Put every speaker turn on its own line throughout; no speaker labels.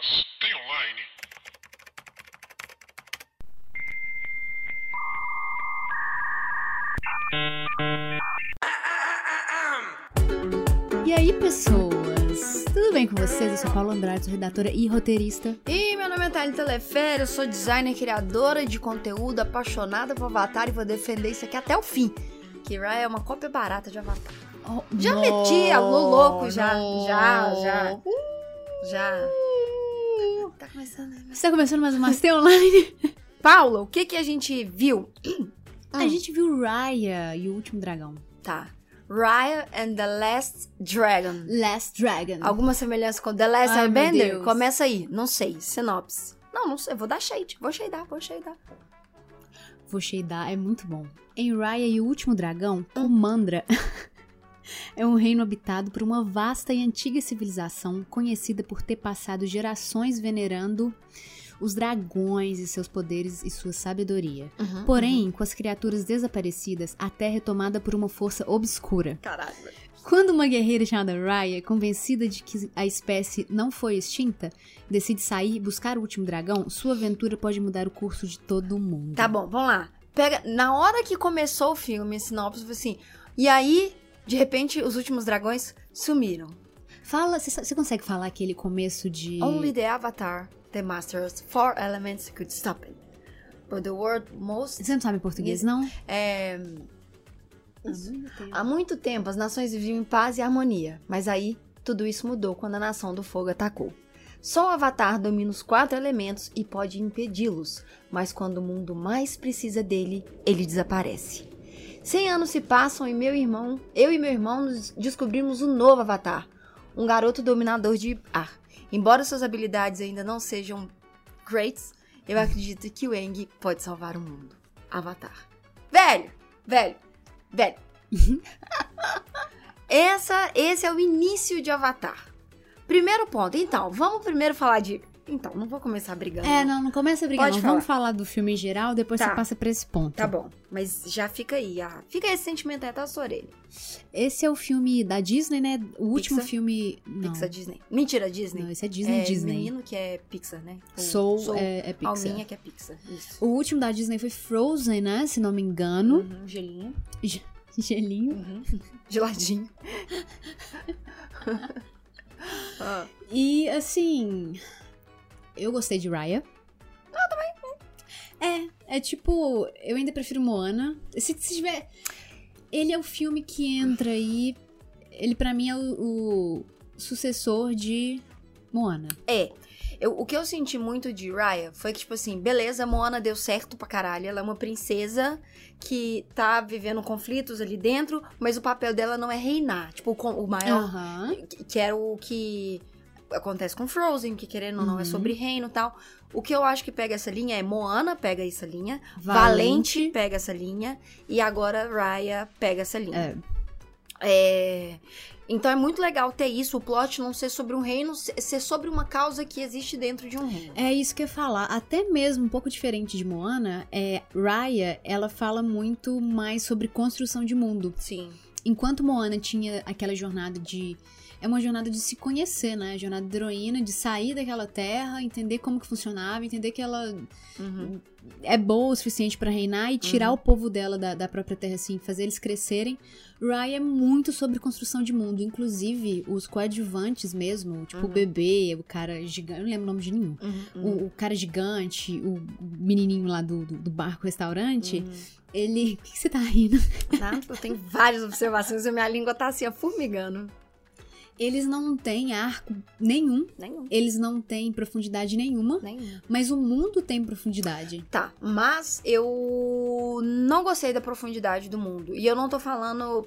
mas tem online.
E aí, pessoas? Tudo bem com vocês? Eu sou Paula Andrade, sou redatora e roteirista.
E meu nome é Thalie Telefere, eu sou designer, criadora de conteúdo, apaixonada por Avatar e vou defender isso aqui até o fim. Que Raya é uma cópia barata de Avatar.
Oh,
Já
no,
meti a Lu louco, já,
no.
já, já. Já. Começando, né?
Você tá começando mais um Master Online?
Paula, o que que a gente viu?
A gente viu Raya e o Último Dragão.
Tá. Raya and the Last Dragon.
Last Dragon.
Alguma semelhança com The Last
Ai,
Airbender? Começa aí. Não sei. Sinopse. Não, não sei. Vou dar shade. Vou shadar, vou shadar.
Vou shadar, é muito bom. Em Raya e o Último Dragão, o Mandra é um reino habitado por uma vasta e antiga civilização conhecida por ter passado gerações venerando os dragões e seus poderes e sua sabedoria.
Uhum,
Porém, com as criaturas desaparecidas, a Terra é tomada por uma força obscura.
Caralho.
Quando uma guerreira chamada Raya, convencida de que a espécie não foi extinta, decide sair e buscar o último dragão, sua aventura pode mudar o curso de todo mundo.
Tá bom, vamos lá. Pega, na hora que começou o filme, a sinopse foi assim. E aí, de repente, os últimos dragões sumiram.
Fala, você consegue falar aquele começo de.
Only the Avatar, the Masters, four elements could stop it. But the world most.
Você não sabe português, não?
É, há muito tempo as nações viviam em paz e harmonia, mas aí tudo isso mudou quando a nação do fogo atacou. Só o Avatar domina os quatro elementos e pode impedi-los, mas quando o mundo mais precisa dele, ele desaparece. Cem anos se passam e meu irmão, eu e meu irmão descobrimos um novo Avatar, um garoto dominador de ar. Embora suas habilidades ainda não sejam greats, eu acredito que o Aang pode salvar o mundo. Avatar. Velho, velho, velho. Essa, esse é o início de Avatar. Primeiro ponto. Então, vamos primeiro falar de. Então, não vou começar brigando.
É, não, não começa a brigar.
Pode
não.
falar.
Vamos falar do filme em geral, depois
Tá.
você passa pra esse ponto.
Tá bom. Mas já fica aí. ah, fica esse sentimento aí até a sua orelha.
Esse é o filme da Disney, né? O último
Pixar?
filme. Não,
Pixar Disney. Mentira, Disney.
não esse é Disney
é
Disney.
menino que é Pixar, né? O
Soul, é, é Pixar.
Alminha que é Pixar. Isso.
O último da Disney foi Frozen, né? Se não me engano.
Uhum, gelinho.
Gelinho.
Uhum. Geladinho. Ah,
E assim. Eu gostei de Raya. Ah, também. É, é tipo. Eu ainda prefiro Moana. Se, se tiver. Ele é o filme que entra aí. Ele pra mim é o, o sucessor de Moana.
É. Eu, o que eu senti muito de Raya foi que, tipo assim, beleza, Moana deu certo pra caralho. Ela é uma princesa que tá vivendo conflitos ali dentro, mas o papel dela não é reinar. Tipo, o o maior. Que- Que era o que acontece com Frozen, que querendo ou não é
Uhum.
sobre reino e tal. O que eu acho que pega essa linha é Moana pega essa linha,
Valente.
Valente, pega essa linha, e agora Raya pega essa linha.
É.
É, Então é muito legal ter isso, o plot não ser sobre um reino, ser ser sobre uma causa que existe dentro de um reino.
É isso que eu ia falar. Até mesmo um pouco diferente de Moana, é, Raya, ela fala muito mais sobre construção de mundo.
Sim.
Enquanto Moana tinha aquela jornada de. É uma jornada de se conhecer, né? A jornada da heroína, de sair daquela terra, entender como que funcionava, entender que ela
Uhum.
é boa o suficiente pra reinar e tirar o povo dela da, da própria terra, assim, fazer eles crescerem. Raya é muito sobre construção de mundo, inclusive os coadjuvantes mesmo, tipo o
Uhum.
bebê, o cara gigante, eu não lembro o nome de nenhum.
Uhum, uhum,
O, o cara gigante, o menininho lá do, do, do barco restaurante,
uhum.
ele. O que, que você tá rindo?
Nada, eu tenho várias observações e minha língua tá assim, ó, formigando.
Eles não têm arco nenhum,
Nenhum.
eles não têm profundidade nenhuma,
Nenhum.
mas o mundo tem profundidade.
Tá, mas eu não gostei da profundidade do mundo. E eu não tô falando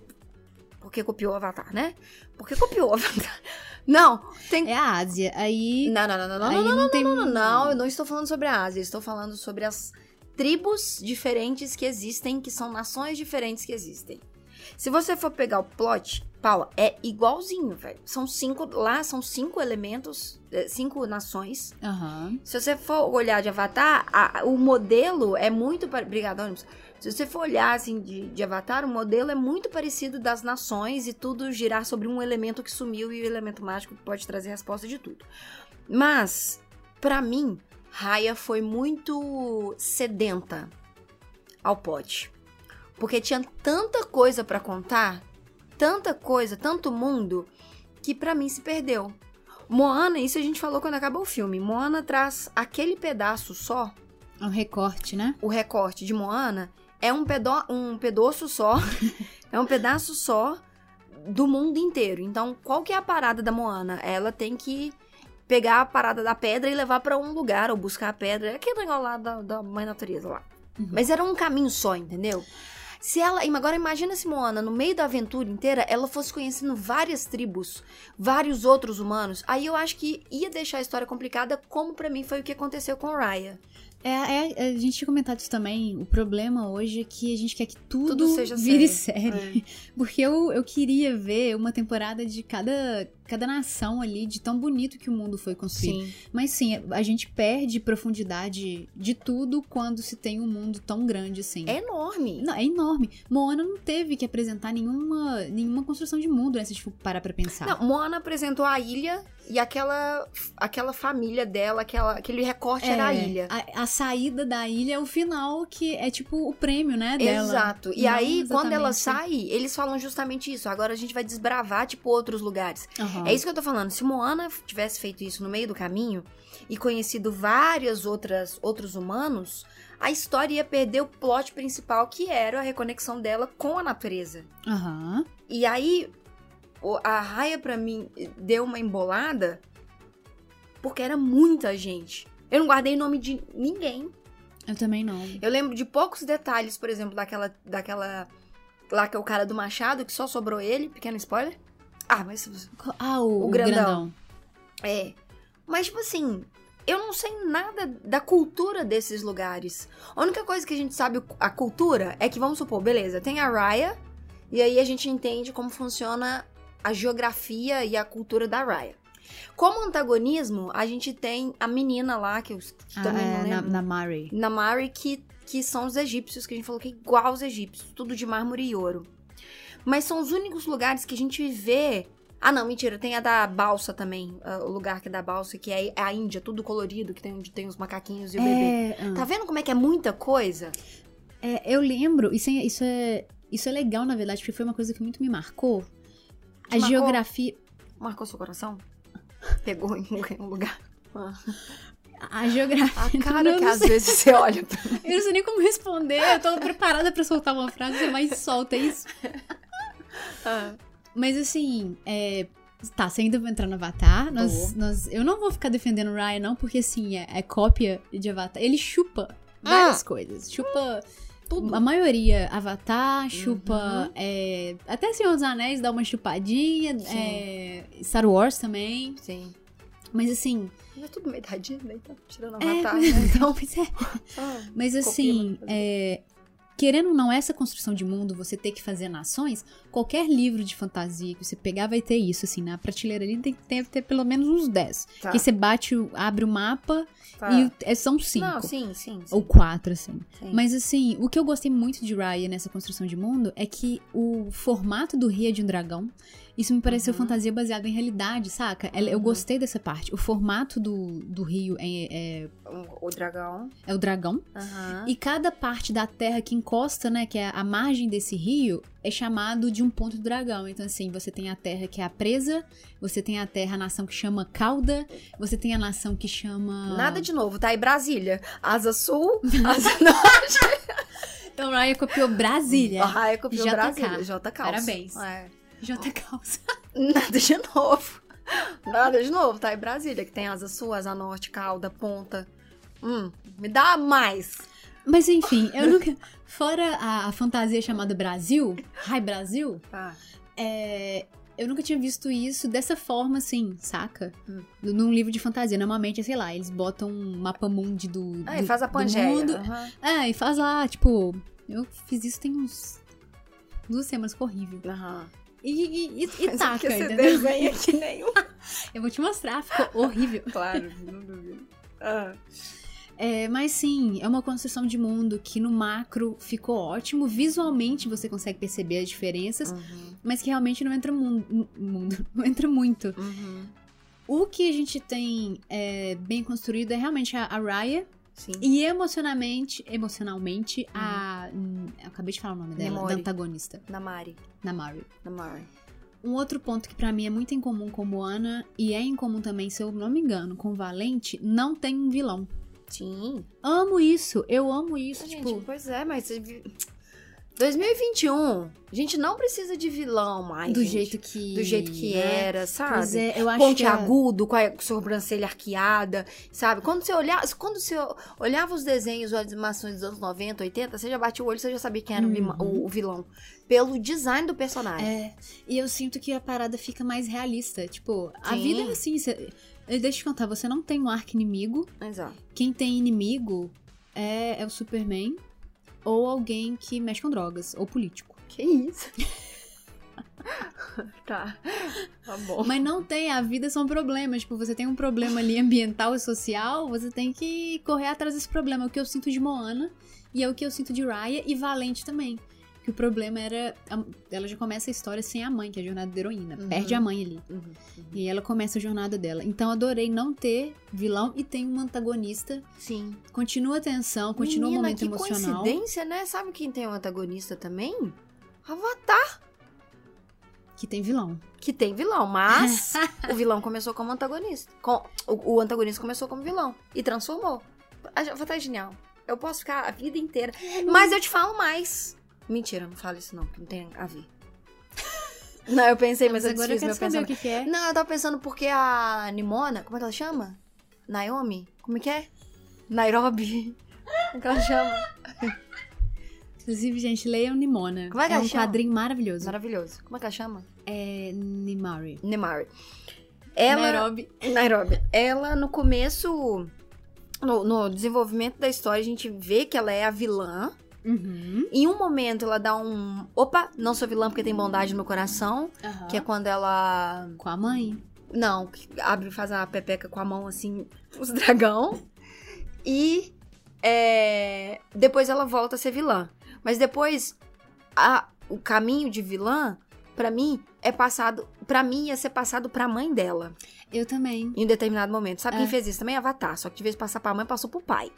porque copiou o Avatar, né? Porque copiou o Avatar. Não, tem.
É a Ásia, aí.
Não, não, não, não, não, não, não,
não, tem.
não, não, eu não estou falando sobre a Ásia, estou falando sobre as tribos diferentes que existem, que são nações diferentes que existem. Se você for pegar o plot, Paula, é igualzinho, velho. São cinco. Lá são cinco elementos, eh, cinco nações.
Aham.
Se você for olhar de Avatar, a- o modelo é muito. Obrigada, ônibus. Se você for olhar assim de, de Avatar, o modelo é muito parecido das nações e tudo girar sobre um elemento que sumiu e o elemento mágico que pode trazer a resposta de tudo. Mas, para mim, Raya foi muito sedenta ao pote. Porque tinha tanta coisa para contar, tanta coisa, tanto mundo, que para mim se perdeu. Moana, isso a gente falou quando acabou o filme. Moana traz aquele pedaço só.
Um recorte, né?
O recorte de Moana é um, pedo um pedaço só. é um pedaço só do mundo inteiro. Então, qual que é a parada da Moana? Ela tem que pegar a parada da pedra e levar para um lugar, ou buscar a pedra. É aquele negócio lá da, da mãe natureza lá. Uhum. Mas era um caminho só, entendeu? Se ela. Agora imagina se Moana, no meio da aventura inteira, ela fosse conhecendo várias tribos, vários outros humanos. Aí eu acho que ia deixar a história complicada, como para mim foi o que aconteceu com Raya.
É, é, a gente tinha comentado isso também. O problema hoje é que a gente quer que tudo, tudo seja vire série. série. É. Porque eu, eu queria ver uma temporada de cada, cada nação ali, de tão bonito que o mundo foi construído. Sim. Mas sim, a gente perde profundidade de tudo quando se tem um mundo tão grande assim.
É enorme.
Não, é enorme. Moana não teve que apresentar nenhuma, nenhuma construção de mundo, né? Se a gente for parar pra pensar.
Não, Moana apresentou a ilha e aquela aquela família dela, aquela, aquele recorte é, era a ilha.
A, a, saída da ilha é o final, que é tipo o prêmio, né, dela.
Exato. E Não aí, exatamente. quando ela sai, eles falam justamente isso. Agora a gente vai desbravar, tipo, outros lugares. Uhum. É isso que eu tô falando. Se Moana tivesse feito isso no meio do caminho e conhecido várias outras outros humanos, a história ia perder o plot principal, que era a reconexão dela com a natureza.
Uhum.
E aí, a raia para mim deu uma embolada porque era muita gente. Eu não guardei nome de ninguém.
Eu também não.
Eu lembro de poucos detalhes, por exemplo, daquela daquela lá que é o cara do machado, que só sobrou ele, pequeno spoiler. Ah, mas
ah, o, o grandão. grandão.
É. Mas tipo assim, eu não sei nada da cultura desses lugares. A única coisa que a gente sabe a cultura é que vamos supor, beleza, tem a Raya, e aí a gente entende como funciona a geografia e a cultura da Raya. Como antagonismo, a gente tem a menina lá, que eu
ah, também é, não lembro. Na, Mari.
Na Mari, que, que são os egípcios, que a gente falou que é igual aos egípcios, tudo de mármore e ouro. Mas são os únicos lugares que a gente vê. Ah, não, mentira, tem a da balsa também, o lugar que é da balsa, que é a Índia, tudo colorido, que tem onde tem os macaquinhos e o é, bebê. Uh. Tá vendo como é que é muita coisa?
É, eu lembro, isso é, isso é, isso é legal, na verdade, porque foi uma coisa que muito me marcou a marcou, geografia.
Marcou seu coração? Pegou em um lugar.
A geografia.
A cara que às vezes você olha pra
mim. Eu não sei nem como responder. Eu tô preparada pra soltar uma frase, você mais solta isso. Ah. Mas assim, é, Tá, você ainda vai entrar no Avatar. Nós, nós, eu não vou ficar defendendo o Ryan, não, porque assim, é, é cópia de Avatar. Ele chupa várias ah. coisas. Chupa. Tudo. A maioria, Avatar, chupa. Uhum. É, até Senhor dos Anéis dá uma chupadinha. É, Star Wars também.
Sim.
Mas assim.
Não é tudo meio da Disney, tá tirando é, Avatar. É, né? Então,
mas é. Ah, mas assim, é, querendo ou não, essa construção de mundo, você ter que fazer nações, qualquer livro de fantasia que você pegar vai ter isso, assim, na prateleira ali tem, que ter pelo menos uns 10. Tá. Que você bate, abre o mapa tá. e é, são 5.
Não, sim, sim, sim.
Ou 4, assim. Sim. Mas assim, o que eu gostei muito de Raya nessa construção de mundo é que o formato do Rio é de um dragão. Isso me pareceu uhum. fantasia baseada em realidade, saca? Eu uhum. gostei dessa parte. O formato do, do rio é, é.
o dragão.
É o dragão.
Uhum.
E cada parte da terra que encosta, né? Que é a margem desse rio, é chamado de um ponto do dragão. Então, assim, você tem a terra que é a presa, você tem a terra, a nação que chama cauda, você tem a nação que chama.
Nada de novo, tá? aí Brasília. Asa sul, asa norte.
então, Raya copiou Brasília.
Raya copiou JK. Brasília. JK.
Parabéns. É. J Calça.
Nada de novo. Nada de novo, tá? Em Brasília, que tem asa sul, asa norte, cauda, ponta. Hum, me dá mais.
Mas enfim, eu nunca. Fora a, a fantasia chamada Brasil, Ai Brasil,
ah.
é, eu nunca tinha visto isso dessa forma, assim, saca? Hum. Num livro de fantasia. Normalmente, sei lá, eles botam um mapa mundi do.
Ah,
do,
e faz a Pangeia. Mundo.
Uhum. É, e faz lá, tipo. Eu fiz isso tem uns. duas semanas, ficou horrível.
Aham.
Uhum. E, e, e,
Mas
taca,
você desenha que nenhum.
Eu vou te mostrar, ficou horrível.
Claro, não duvido. Ah.
É, mas sim, é uma construção de mundo que no macro ficou ótimo. Visualmente você consegue perceber as diferenças, uhum. mas que realmente não entra mundo, mundo não entra muito.
Uhum.
O que a gente tem é, bem construído é realmente a, a Raya.
Sim.
E emocionalmente, emocionalmente, a. hum, eu acabei de falar o nome dela,
Nemori.
da antagonista,
Na Mari.
Namari.
Na Mari.
Um outro ponto que pra mim é muito incomum com Moana, e é incomum também, se eu não me engano, com Valente, não tem um vilão.
Sim.
Amo isso, eu amo isso,
Gente,
tipo.
pois é, mas... você vi- 2021, a gente não precisa de vilão mais,
do
gente.
jeito que.
Do jeito que
né?
era, sabe?
Pois é, eu acho
Ponte
que. a-
agudo, com a sobrancelha arqueada, sabe? Quando você olhava, quando você olhava os desenhos ou as animações dos anos 90, 80, você já batia o olho, você já sabia quem era
Uhum.
o, o vilão. Pelo design do personagem.
É, e eu sinto que a parada fica mais realista. Tipo, a
Sim.
vida é assim. Você, deixa eu te contar, você não tem um arco inimigo.
Exato.
Quem tem inimigo é, é o Superman. Ou alguém que mexe com drogas, ou político.
Que isso? tá. Tá bom.
Mas não tem, a vida são problemas. Tipo, você tem um problema ali ambiental e social, você tem que correr atrás desse problema. É o que eu sinto de Moana e é o que eu sinto de Raya e Valente também. Que o problema era. Ela já começa a história sem a mãe, que é a jornada da heroína.
Uhum.
Perde a mãe ali.
Uhum,
E aí ela começa a jornada dela. Então adorei não ter vilão e tem um antagonista.
Sim.
Continua a tensão, continua o
Menina,
momento
que
emocional.
coincidência, né? Sabe quem tem um antagonista também? Avatar.
Que tem vilão.
Que tem vilão, mas o vilão começou como antagonista. Com- o, o antagonista começou como vilão e transformou. A Avatar é genial. Eu posso ficar a vida inteira. Mas eu te falo mais. Mentira, não falo isso não, não tem a ver. Não, eu pensei, mas,
Mas
eu
agora eu
desfiz
quero
meu
saber o
pensamento.
que, que é.
Não, eu tava pensando porque a Nimona, como é que ela chama? Naomi? Como é que é? Nairobi. Como é que ela chama?
Inclusive, gente, leiam Nimona.
Como é que
é
ela
um
chama?
quadrinho maravilhoso.
Maravilhoso. Como é que ela chama?
É Nimari.
Nemari. Ela,
Nairobi.
Nairobi. Ela, no começo, no, no desenvolvimento da história, a gente vê que ela é a vilã.
Uhum.
Em um momento, ela dá um... Opa, não sou vilã porque tem bondade no meu coração.
Aham.
Que é quando ela...
Com a mãe.
Não, abre e faz a pepeca com a mão, assim, os dragão. E é, depois ela volta a ser vilã. Mas depois, a- o caminho de vilã, pra mim, é passado... Pra mim, ia ser passado pra mãe dela.
Eu também.
Em um determinado momento. Sabe
É.
quem fez isso também? Avatar. Só que de vez de passar pra mãe, passou pro pai.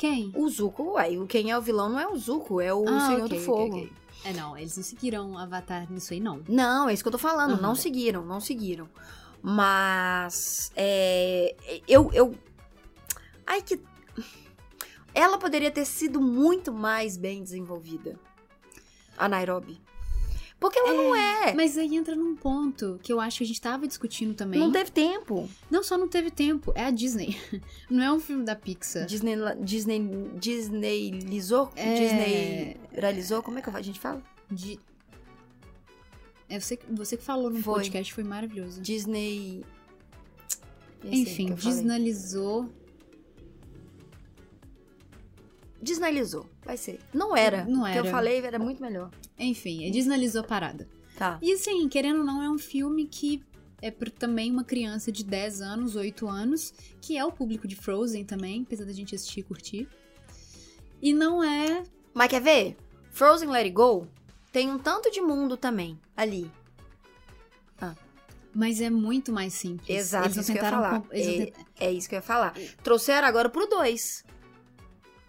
Quem?
O Zuko, ué. o- Quem é o vilão não é o Zuko, é o
Ah,
Senhor
ok,
do Fogo.
ok. É, não, eles não seguiram Avatar nisso aí, não.
Não, é isso que eu tô falando.
Aham.
Não seguiram, não seguiram. Mas. É, eu, eu. Ai, que. Ela poderia ter sido muito mais bem desenvolvida. A Nairobi. Porque ela não é.
Mas aí entra num ponto que eu acho que a gente tava discutindo também.
Não teve tempo.
Não só não teve tempo, é a Disney. Não é um filme da Pixar.
Disney, Disney, Disneylizou?
É.
Disney realizou? Como é que a gente fala?
De... É você, que- você que falou no
Foi.
podcast, foi maravilhoso.
Disney. O
Enfim,
que
desnalizou.
Vai ser. Não era.
Não
O que
era.
eu falei era muito melhor.
Enfim, é desnalizou a parada.
Tá.
E assim, querendo ou não, é um filme que é para também uma criança de 10 anos, 8 anos, que é o público de Frozen também, apesar da gente assistir e curtir. E não é.
Mas quer ver? Frozen Let It Go tem um tanto de mundo também ali.
Mas é muito mais simples.
Exato,
Eles
isso que eu ia falar.
com-
É, é isso que eu ia falar. Trouxeram agora pro 2.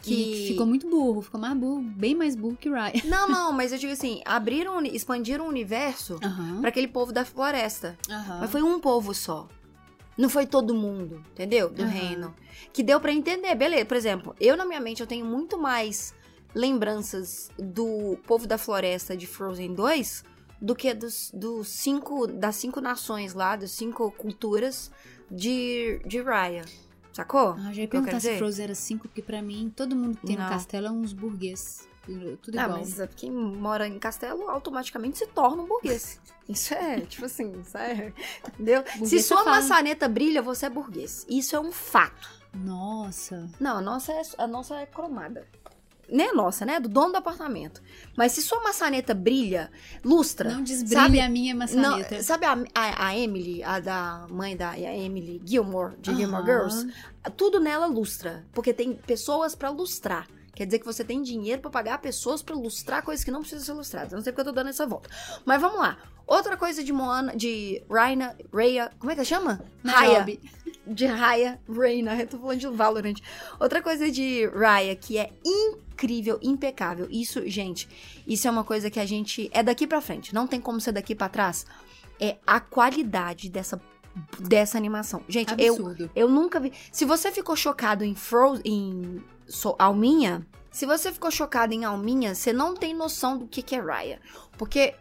Que
Que
ficou muito burro, ficou mais burro, bem mais burro que Ryan.
Não, não, mas eu digo assim, abriram, expandiram o universo pra aquele povo da floresta. Mas foi um povo só. Não foi todo mundo, entendeu? Do reino. Que deu pra entender, beleza. Por exemplo, eu na minha mente eu tenho muito mais lembranças do povo da floresta de Frozen 2 do que dos, dos cinco das cinco nações lá, das cinco culturas de, de Raya. Sacou?
Ah, já ia perguntar se? Frozen era 5, porque pra mim, todo mundo que tem
Não.
no castelo é uns burguês. Tudo
Ah,
igual.
mas quem mora em castelo automaticamente se torna um burguês. Isso é, tipo assim, isso é. Entendeu?
Burguês
Se sua
fala.
maçaneta brilha, você é burguês. Isso é um fato.
Nossa.
Não, a nossa é, a nossa é cromada. Nem a nossa, né? Do dono do apartamento. Mas se sua maçaneta brilha, lustra.
Não desbrilha
sabe?
a minha
Não,
maçaneta.
sabe a, a, a Emily, a da mãe da Emily Gilmore, de Gilmore. Girls? Tudo nela lustra. Porque tem pessoas pra lustrar. Quer dizer que você tem dinheiro pra pagar pessoas pra lustrar coisas que não precisam ser lustradas. Eu Não sei porque eu tô dando essa volta. Mas vamos lá. Outra coisa de Moana, de Raina, Raya, como é que chama? Raya. De Raya, Raina, eu tô falando de Valorant. Outra coisa de Raya que é incrível, impecável. Isso, gente, isso é uma coisa que a gente é daqui para frente, não tem como ser daqui para trás. É a qualidade dessa dessa animação. Gente, eu eu nunca vi. Se você ficou chocado em Frozen em so, Alminha, se você ficou chocado em Alminha, você não tem noção do que, que é Raya. Porque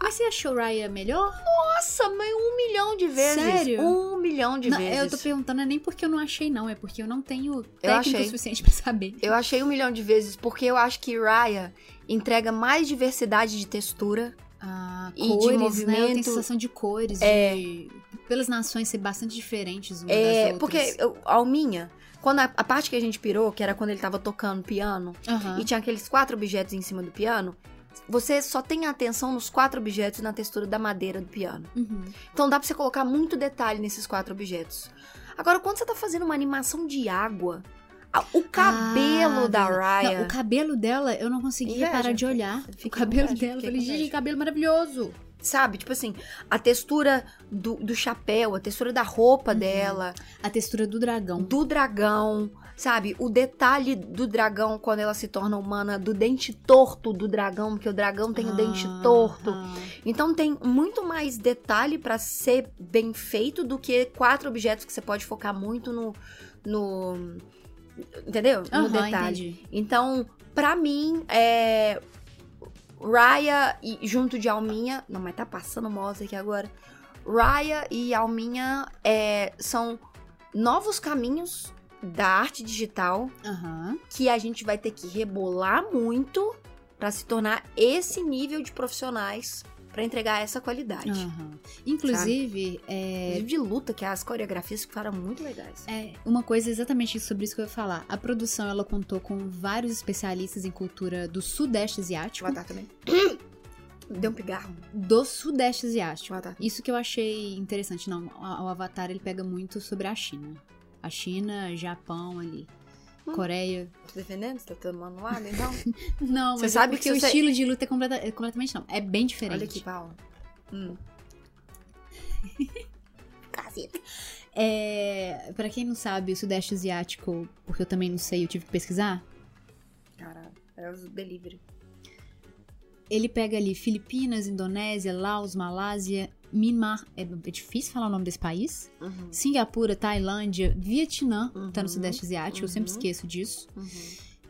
mas você achou Raya melhor?
Nossa, mas um milhão de vezes.
Sério?
Um milhão de
não,
vezes.
Eu tô perguntando, é nem porque eu não achei, não. É porque eu não tenho técnica suficiente pra saber.
Eu achei um milhão de vezes, porque eu acho que Raya entrega mais diversidade de textura.
Ah, e cores, de movimento. Né? Tem sensação de cores. É. De... Pelas nações ser bastante diferentes umas
é,
das
porque eu, a Alminha... Quando a, a, parte que a gente pirou, que era quando ele tava tocando piano, uhum. e tinha aqueles quatro objetos em cima do piano, você só tem atenção nos quatro objetos na textura da madeira do piano. Uhum. Então dá pra você colocar muito detalhe nesses quatro objetos. Agora, quando você tá fazendo uma animação de água, o cabelo ah, da Raya.
Não, o cabelo dela, eu não conseguia parar de olhar. O cabelo inveja, dela, eu falei, gente, cabelo maravilhoso.
Sabe? Tipo assim, a textura do, do chapéu, a textura da roupa uhum. dela.
A textura do dragão.
Do dragão. Sabe, o detalhe do dragão quando ela se torna humana, do dente torto do dragão, porque o dragão tem ah, o dente torto. Ah. Então tem muito mais detalhe para ser bem feito do que quatro objetos que você pode focar muito no. no entendeu?
Uhum,
no detalhe.
Entendi.
Então, para mim, é. Raya e junto de Alminha. Não, mas tá passando mouse aqui agora. Raya e Alminha é, são novos caminhos da arte digital
uhum.
que a gente vai ter que rebolar muito para se tornar esse nível de profissionais para entregar essa qualidade.
Uhum. Inclusive, é...
de luta, que as coreografias ficaram muito legais.
É, uma coisa exatamente sobre isso que eu ia falar. A produção, ela contou com vários especialistas em cultura do Sudeste Asiático.
Avatar também. Deu um pigarro.
Do Sudeste Asiático.
Avatar.
Isso que eu achei interessante. Não, o Avatar, ele pega muito sobre a China. A China, Japão ali. Hum. Coreia.
Tá defendendo? Você tá tomando lado, então?
não, você mas é sabe é porque que o você... estilo de luta é, completa, é, completamente não. É bem diferente.
Olha aqui, Paula. Hum.
Caceta. É, pra quem não sabe, o Sudeste Asiático, porque eu também não sei, eu tive que pesquisar.
Caralho, é o delivery.
Ele pega ali Filipinas, Indonésia, Laos, Malásia, Myanmar, é, é, difícil falar o nome desse país. Uhum. Singapura, Tailândia, Vietnã, uhum. tá no Sudeste Asiático, uhum. eu sempre uhum. esqueço disso.
Uhum.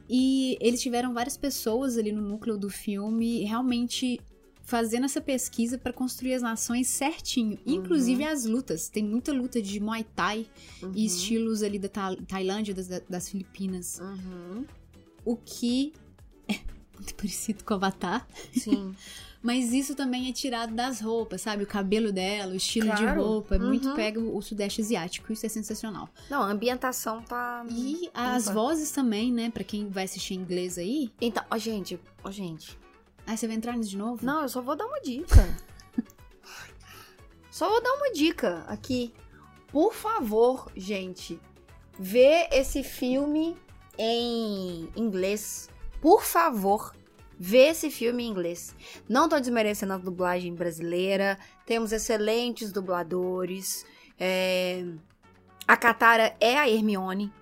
E eles tiveram várias pessoas ali no núcleo do filme realmente fazendo essa pesquisa para construir as nações certinho, uhum. inclusive as lutas. Tem muita luta de Muay Thai e estilos ali da Tailândia, das, das Filipinas. O que é muito parecido com Avatar.
Sim.
Mas isso também é tirado das roupas, sabe? O cabelo dela, o estilo claro. de roupa. É uhum. muito pega o Sudeste Asiático. Isso é sensacional.
Não, a ambientação tá.
E as vozes também, né? Pra quem vai assistir em inglês aí.
Então, ó, gente, ó, gente.
Aí você vai entrar nisso de novo?
Não, eu só vou dar uma dica. só vou dar uma dica aqui. Por favor, gente, vê esse filme em inglês. Por favor, Vê esse filme em inglês. Não tô desmerecendo a dublagem brasileira. Temos excelentes dubladores. É... A Katara é a Hermione.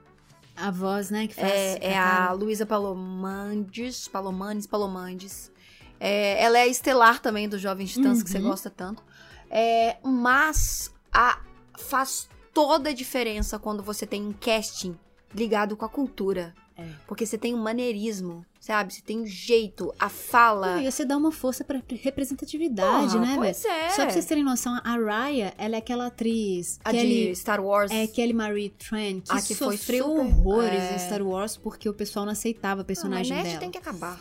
A voz, né, que faz.
É, é a Luísa Palomandes. Palomanes, Palomandes. É, ela é a estelar também dos Jovens Titãs, uhum. que você uhum. gosta tanto. É, mas a, faz toda a diferença quando você tem um casting ligado com a cultura.
É.
Porque você tem um maneirismo, sabe? Você tem um jeito, a fala.
e você dá uma força pra representatividade, Porra, né,
Pois é.
Só pra vocês terem noção, a Raya, ela é aquela atriz.
A
Kelly,
de Star Wars.
É Kelly Marie Tran, que,
a que
sofreu
super,
horrores
é...
em Star Wars porque o pessoal não aceitava a personagem
não, mas
dela.
tem que acabar.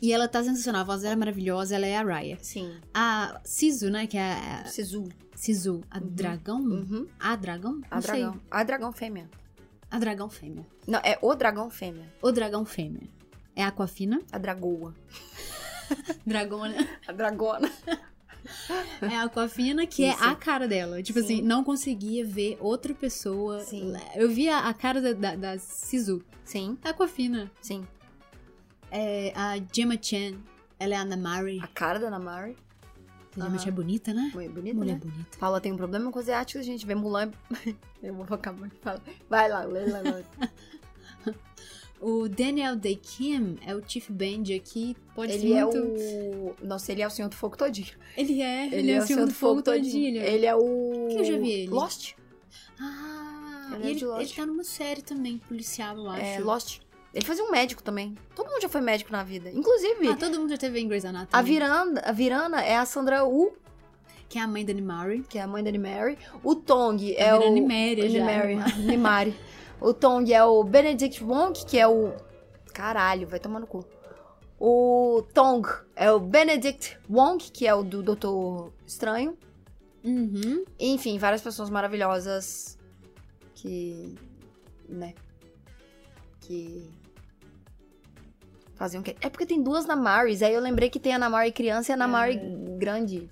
E ela tá sensacional, a voz dela é maravilhosa, ela é a Raya.
Sim.
A Sisu, né, que é a...
Sisu.
Sisu, a
uhum.
dragão?
Uhum.
A dragão?
A dragão. Sei. A dragão fêmea.
A dragão fêmea.
Não, é o dragão fêmea.
O dragão fêmea. É a Aquafina?
A dragoa.
Dragona.
A dragona.
É a Aquafina, que Isso. é a cara dela. Tipo assim, Sim. assim, não conseguia ver outra pessoa.
Sim.
Eu via a cara da, da, da Sisu.
Sim.
A Aquafina.
Sim.
É, a Gemma Chan, ela é a Namari.
A cara da Namari?
Realmente uh -huh. é bonita, né?
Mulher bonita,
Mulher
né?
bonita.
Paula tem um problema com os asiáticos, a gente vê Mulan. Eu vou focar muito. Fala. Vai lá, lê lá.
O Daniel Day Kim é o Chief Band aqui. Pode
ele
ser
é
muito...
o. Nossa, ele é o Senhor do Fogo todinho.
Ele é, ele, ele é, o Senhor do, Fogo, Fogo todinho.
Ele é o.
Que eu já vi ele?
Lost.
Ah, ele, é ele, ele tá numa série também, policial, eu acho.
É, Lost. Ele fazia um médico também. Todo mundo já foi médico na vida. Inclusive.
Ah, todo mundo já teve em Grey's Anatomy.
A Viranda, a Virana é a Sandra U.
Que é a mãe da Nimari.
Que é a mãe da Nimari. O Tong é o.
Nimari.
Nimari. Nimari. o Tong é o Benedict Wong, que é o. Caralho, vai tomar no cu. O Tong é o Benedict Wong, que é o do Doutor Estranho.
Uhum.
Enfim, várias pessoas maravilhosas que. né? Que. Faziam que. É porque tem duas Namaris. Aí eu lembrei que tem a Namari criança e a Namari é. grande.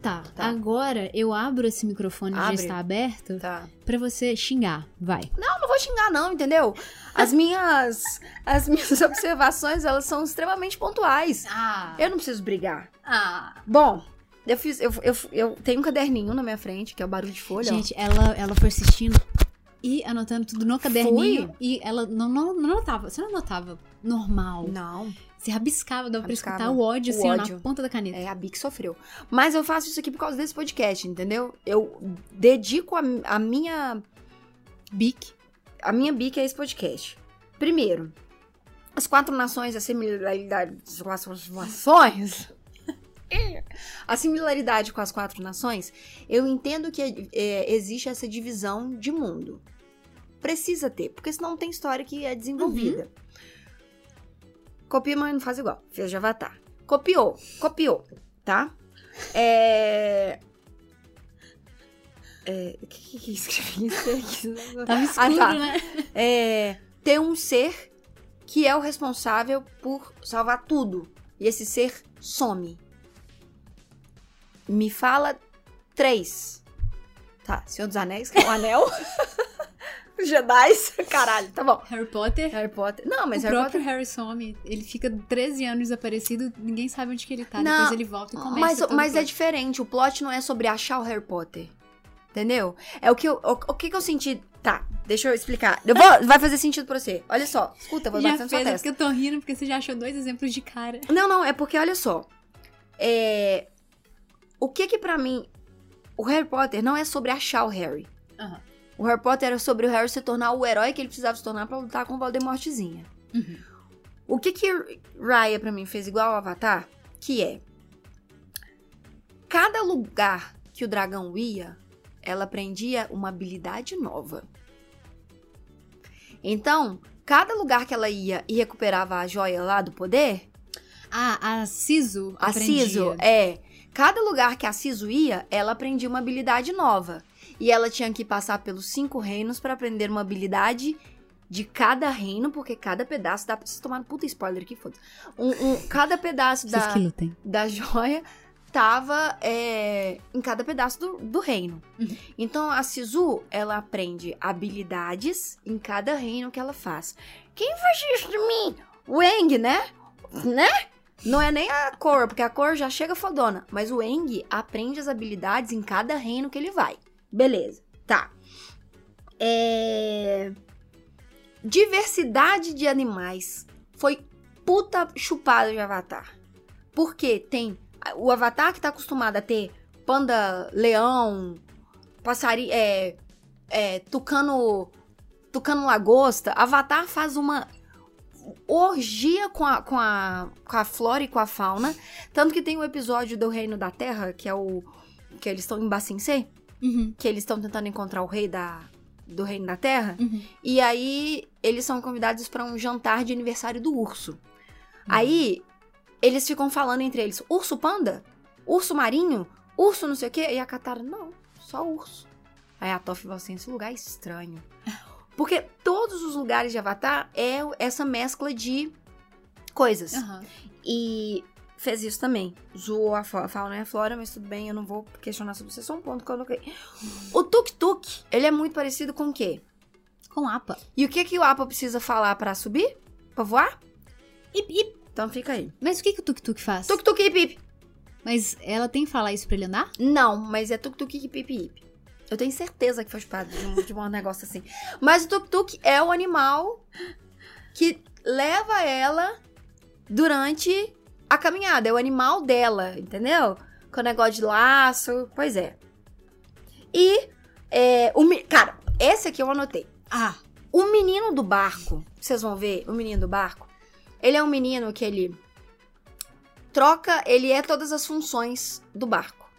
Tá, tá, agora eu abro esse microfone que já está aberto
tá.
pra você xingar. Vai.
Não, não vou xingar, não, entendeu? As minhas. as minhas observações, elas são extremamente pontuais.
Ah.
Eu não preciso brigar.
Ah.
Bom, eu fiz. Eu, eu, eu tenho um caderninho na minha frente, que é o barulho de folha.
Gente, ela, ela foi assistindo e anotando tudo no caderninho. Fui? E ela não, não, não anotava. Você não anotava normal.
Não.
Você rabiscava, dava rabiscava. pra escutar o ódio, o assim, ódio. na ponta da caneta.
É, a Bic sofreu. Mas eu faço isso aqui por causa desse podcast, entendeu? Eu dedico a, a minha...
Bic?
A minha Bic a esse podcast. Primeiro, as quatro nações, a similaridade com as nações... a similaridade com as quatro nações, eu entendo que é, existe essa divisão de mundo. Precisa ter, porque senão não tem história que é desenvolvida. Uhum. Copia, mas não faz igual. Fez de avatar. Copiou, copiou, tá? É. É. O que, que escrevi isso
aqui? Tava escuro, ah, tá. né?
É. Ter um ser que é o responsável por salvar tudo. E esse ser some. Me fala três. Tá, Senhor dos Anéis, que é o anel. Jedi, caralho, tá bom.
Harry Potter.
Harry Potter. Não, mas
o
Harry
próprio
Potter...
Harry some. Ele fica 13 anos desaparecido, ninguém sabe onde que ele tá. Não, Depois ele volta e começa.
Mas, mas é diferente. O plot não é sobre achar o Harry Potter. Entendeu? É o que eu. O, o que, que eu senti. Tá, deixa eu explicar. Eu vou, vai fazer sentido pra você. Olha só, escuta, vou
já
bater na sua
é
testa.
É porque eu tô rindo porque você já achou dois exemplos de cara.
Não, não, é porque olha só. É. O que que pra mim. O Harry Potter não é sobre achar o Harry.
Aham. Uhum.
O Harry Potter era sobre o Harry se tornar o herói que ele precisava se tornar para lutar com o Voldemortzinha.
Uhum.
O que que Raya para mim fez igual ao Avatar? Que é cada lugar que o dragão ia, ela aprendia uma habilidade nova. Então, cada lugar que ela ia e recuperava a joia lá do poder,
ah, a Siso
A Siso, é. Cada lugar que a Siso ia, ela aprendia uma habilidade nova. E ela tinha que passar pelos cinco reinos para aprender uma habilidade de cada reino, porque cada pedaço dá pra vocês tomar um puta spoiler aqui, foda um, um, Cada pedaço da, da joia tava é, em cada pedaço do, do reino.
Uhum.
Então a Sisu, ela aprende habilidades em cada reino que ela faz. Quem faz isso de mim? O Eng, né? Né? Não é nem a cor, porque a cor já chega fodona. Mas o Eng aprende as habilidades em cada reino que ele vai. Beleza, tá. É... Diversidade de animais foi puta chupada de Avatar. Porque tem o Avatar que tá acostumado a ter panda, leão, passarinho, é, é, tucano, tucano lagosta. Avatar faz uma orgia com a, com, a, com a flora e com a fauna. Tanto que tem o episódio do Reino da Terra, que é o. que eles estão em Bacincê.
Uhum.
Que eles estão tentando encontrar o rei da, do Reino da Terra.
Uhum.
E aí eles são convidados para um jantar de aniversário do urso. Uhum. Aí eles ficam falando entre eles: urso panda? Urso marinho? Urso não sei o quê? E a Katara: não, só urso. Aí a Toph fala assim: esse lugar é estranho. Porque todos os lugares de Avatar é essa mescla de coisas.
Uhum.
E fez isso também. Zoou a fauna e a flora, mas tudo bem, eu não vou questionar sobre isso. É só um ponto que eu coloquei. O tuk-tuk, ele é muito parecido com o quê?
Com o APA.
E o que que o APA precisa falar para subir? Pra voar?
Ip, ip.
Então fica aí.
Mas o que que o tuk-tuk faz?
Tuk-tuk, ip, ip.
Mas ela tem que falar isso pra ele andar?
Não, mas é tuk-tuk pipi Eu tenho certeza que foi chupado de um, de um negócio assim. Mas o tuk-tuk é o animal que leva ela durante a caminhada. É o animal dela, entendeu? Com o negócio de laço. Pois é. E, é, o, cara, esse aqui eu anotei.
Ah.
O menino do barco, vocês vão ver, o menino do barco, ele é um menino que ele troca, ele é todas as funções do barco.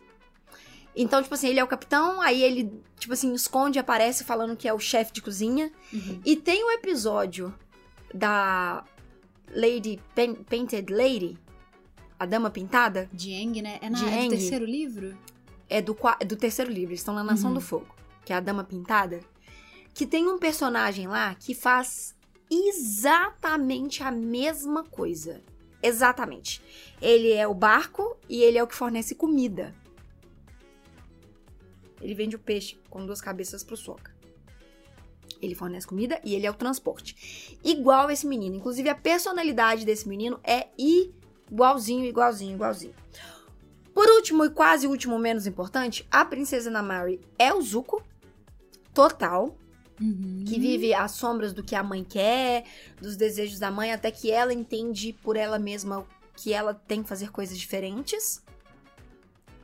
Então, tipo assim, ele é o capitão, aí ele, tipo assim, esconde e aparece falando que é o chefe de cozinha. Uhum. E tem o um episódio da Lady Painted Lady, a Dama Pintada.
Jiang, né? É, na, é do terceiro livro?
É do, é do terceiro livro, eles estão na Nação uhum. do Fogo, que é a Dama Pintada. Que tem um personagem lá que faz exatamente a mesma coisa. Exatamente. Ele é o barco e ele é o que fornece comida. Ele vende o peixe com duas cabeças pro soca. Ele fornece comida e ele é o transporte. Igual esse menino. Inclusive, a personalidade desse menino é igualzinho, igualzinho, igualzinho. Por último e quase último, menos importante, a princesa Namari é o Zuko. Total. Uhum. Que vive às sombras do que a mãe quer, dos desejos da mãe, até que ela entende por ela mesma que ela tem que fazer coisas diferentes.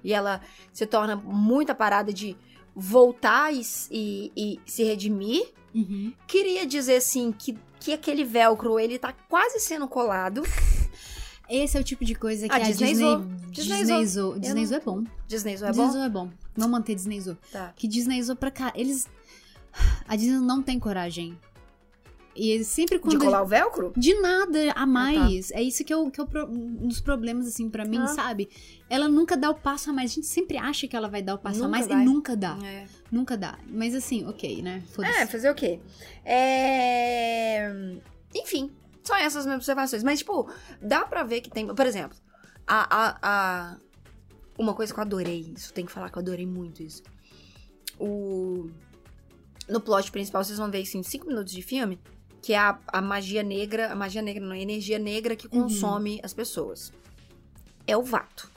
E ela se torna muito parada de voltar e, e, e se redimir. Uhum. Queria dizer, assim, que, que aquele velcro, ele tá quase sendo colado.
Esse é o tipo de coisa que ah, a Disney... Disneyzou. Disneyzou. é bom.
Disneyzou é
bom? Disneyzou é bom. Vamos manter Disneyzou. Tá. Que Disneyzou pra cá. Eles... A Disney não tem coragem. E eles sempre quando.
De colar o velcro?
De nada a mais. Ah, tá. É isso que é, o, que é pro... um dos problemas, assim, para mim, ah. sabe? Ela nunca dá o passo a mais. A gente sempre acha que ela vai dar o passo nunca a mais vai. e nunca dá. É. Nunca dá. Mas assim, ok, né?
É, fazer o quê? É. Enfim, são essas minhas observações. Mas, tipo, dá pra ver que tem. Por exemplo, a, a, a. Uma coisa que eu adorei, isso tem que falar que eu adorei muito isso. O. No plot principal, vocês vão ver isso em 5 minutos de filme que é a, a magia negra, a magia negra não, a energia negra que uhum. consome uhum. as pessoas. É o vato.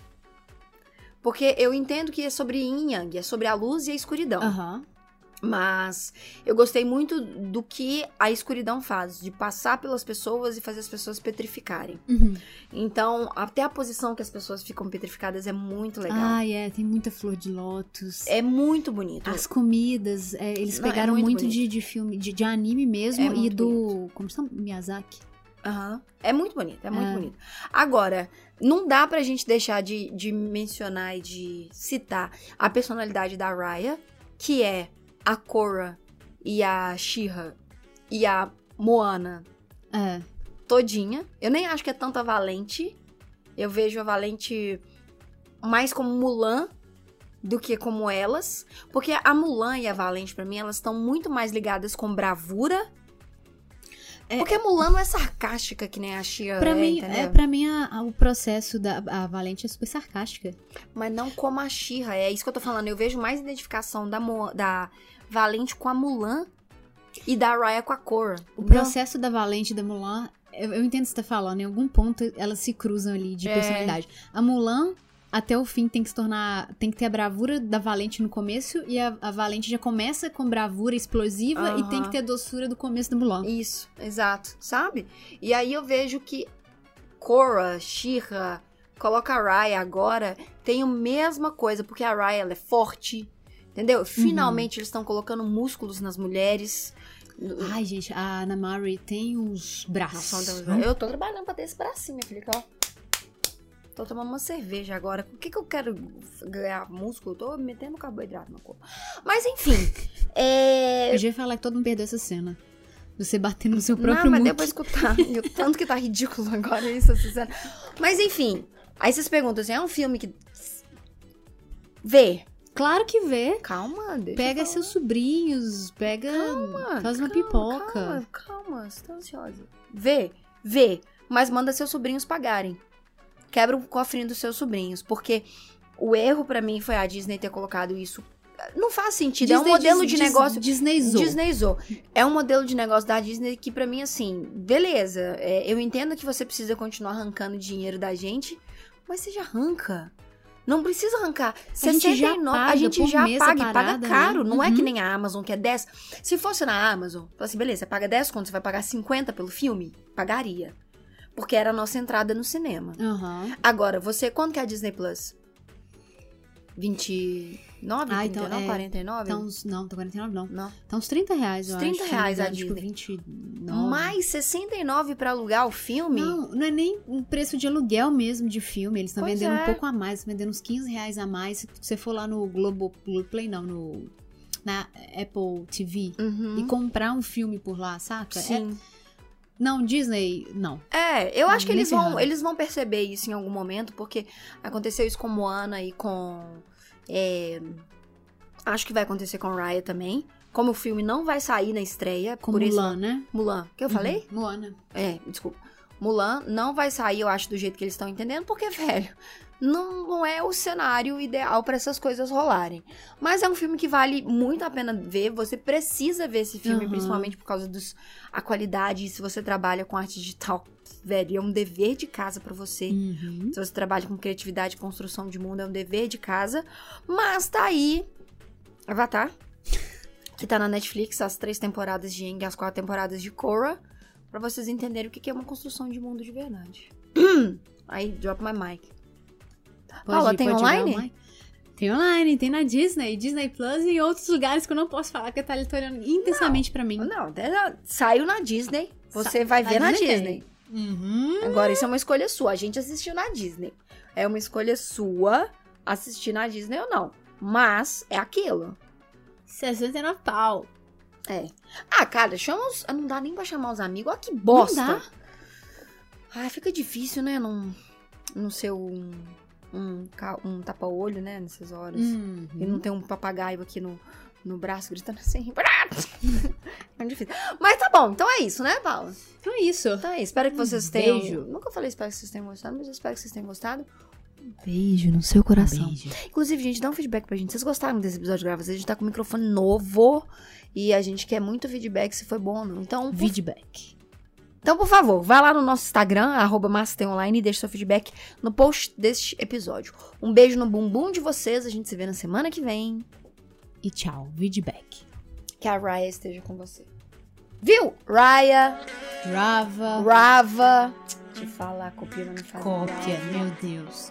Porque eu entendo que é sobre yin yang, é sobre a luz e a escuridão.
Uhum.
Mas eu gostei muito do que a escuridão faz, de passar pelas pessoas e fazer as pessoas petrificarem.
Uhum.
Então, até a posição que as pessoas ficam petrificadas é muito legal.
Ah, é, tem muita flor de lótus.
É muito bonito.
As comidas, é, eles Não, é pegaram é muito, muito de, de, filme, de, de anime mesmo é e do. Bonito. Como chama? Miyazaki.
Uhum. É muito bonito, é muito é. bonito. Agora, não dá pra gente deixar de, de mencionar e de citar a personalidade da Raya, que é a Korra e a Shira e a Moana
é.
todinha. Eu nem acho que é tanta Valente. Eu vejo a Valente mais como Mulan do que como elas. Porque a Mulan e a Valente, para mim, elas estão muito mais ligadas com bravura. É, porque a Mulan não é sarcástica que nem a Shira
pra
é,
mim,
entendeu?
É, pra mim, a, a, o processo da a Valente é super sarcástica.
Mas não como a Shira. É isso que eu tô falando. Eu vejo mais identificação da, da Valente com a Mulan e da Raya com a Cor.
O processo da Valente e da Mulan, eu, eu entendo o que você tá falando, em algum ponto elas se cruzam ali de é. personalidade. A Mulan, até o fim, tem que se tornar. Tem que ter a bravura da Valente no começo, e a, a Valente já começa com bravura explosiva uhum. e tem que ter a doçura do começo da Mulan.
Isso, exato, sabe? E aí eu vejo que Korra, Shira, coloca a Raya agora, tem a mesma coisa, porque a Raya ela é forte, Entendeu? Uhum. Finalmente uhum. eles estão colocando músculos nas mulheres.
Ai, gente, a Ana Mari tem uns braços.
Nossa, eu tô trabalhando pra ter esse bracinho, minha filha. Ó. Tô tomando uma cerveja agora. O que que eu quero ganhar músculo? Eu tô metendo carboidrato no corpo. Mas enfim. é...
Eu já ia falar que todo mundo perdeu essa cena. Você batendo no seu próprio Não, mas
deu pra escutar. Tanto que tá ridículo agora isso, sincero. Mas enfim. Aí vocês perguntam assim, é um filme que... Vê.
Claro que vê.
Calma, deixa
Pega seus sobrinhos, pega. Calma, faz uma calma, pipoca.
Calma, calma, você tá ansiosa. Vê, vê, mas manda seus sobrinhos pagarem. Quebra o cofrinho dos seus sobrinhos, porque o erro para mim foi a Disney ter colocado isso. Não faz sentido, Disney é um modelo de negócio.
Disneyzou.
Disneyzou. É um modelo de negócio da Disney que, para mim, assim, beleza. É, eu entendo que você precisa continuar arrancando dinheiro da gente, mas você já arranca. Não precisa arrancar. A 69, gente já paga, a gente já paga e paga né? caro. Né? Não uhum. é que uhum. nem a Amazon, que é 10. Se fosse na Amazon, assim, beleza, você paga 10 quando você vai pagar 50 pelo filme? Pagaria. Porque era a nossa entrada no cinema.
Uhum.
Agora, você, quanto que é a Disney Plus? 29, ah, 39, então, é, 49?
Então, não, tá 49 não.
Não.
Então uns 30 reais, eu
30
acho.
reais a
Disney. Tipo, 29.
Mais 69 pra alugar o filme?
Não, não é nem um preço de aluguel mesmo de filme. Eles estão vendendo é. um pouco a mais, vendendo uns 15 reais a mais. Se você for lá no Globo, Play, não, no na Apple TV
uhum.
e comprar um filme por lá, saca?
É Sim.
É, não, Disney, não.
É, eu acho que eles vão, eles vão perceber isso em algum momento, porque aconteceu isso com Moana e com. É, acho que vai acontecer com Raya também. Como o filme não vai sair na estreia.
Com por Mulan, isso, né?
Mulan. que eu uhum. falei?
Moana.
É, desculpa. Mulan não vai sair, eu acho, do jeito que eles estão entendendo, porque, velho, não, não é o cenário ideal para essas coisas rolarem. Mas é um filme que vale muito a pena ver. Você precisa ver esse filme, uhum. principalmente por causa da qualidade. E se você trabalha com arte digital, velho, é um dever de casa para você.
Uhum.
Se você trabalha com criatividade, construção de mundo, é um dever de casa. Mas tá aí Avatar, que tá na Netflix, as três temporadas de Eng, as quatro temporadas de Korra, para vocês entenderem o que é uma construção de mundo de verdade. aí, drop my mic. Pode, Paula, tem online?
Tem online, tem na Disney, Disney Plus e em outros lugares que eu não posso falar que tá olhando intensamente para mim.
Não, saiu na Disney, você Sa vai ver na Disney. Disney.
Uhum.
Agora, isso é uma escolha sua. A gente assistiu na Disney. É uma escolha sua assistir na Disney ou não. Mas é aquilo.
69 pau.
É. Ah, cara, chama os. Não dá nem pra chamar os amigos. Olha que bosta.
Não dá.
Ah, fica difícil, né? Não, não ser um um, um tapa-olho, né, nessas horas.
Uhum.
E não ter um papagaio aqui no, no braço gritando assim. é difícil. Mas tá bom, então é isso, né, Paula?
Então é isso.
Então é isso. Espero que vocês tenham. Beijo. Nunca falei espero que vocês tenham gostado, mas eu espero que vocês tenham gostado.
Um beijo no seu coração.
Um Inclusive, gente, dá um feedback pra gente. Vocês gostaram desse episódio gravação? A gente tá com um microfone novo e a gente quer muito feedback se foi bom ou não. Então.
Feedback.
Então, por favor, vá lá no nosso Instagram, arroba e deixe seu feedback no post deste episódio. Um beijo no bumbum de vocês, a gente se vê na semana que vem.
E tchau, feedback.
Que a Raya esteja com você. Viu? Raya.
Rava.
Rava. Te falar, copia não me fala.
Cópia, meu Deus.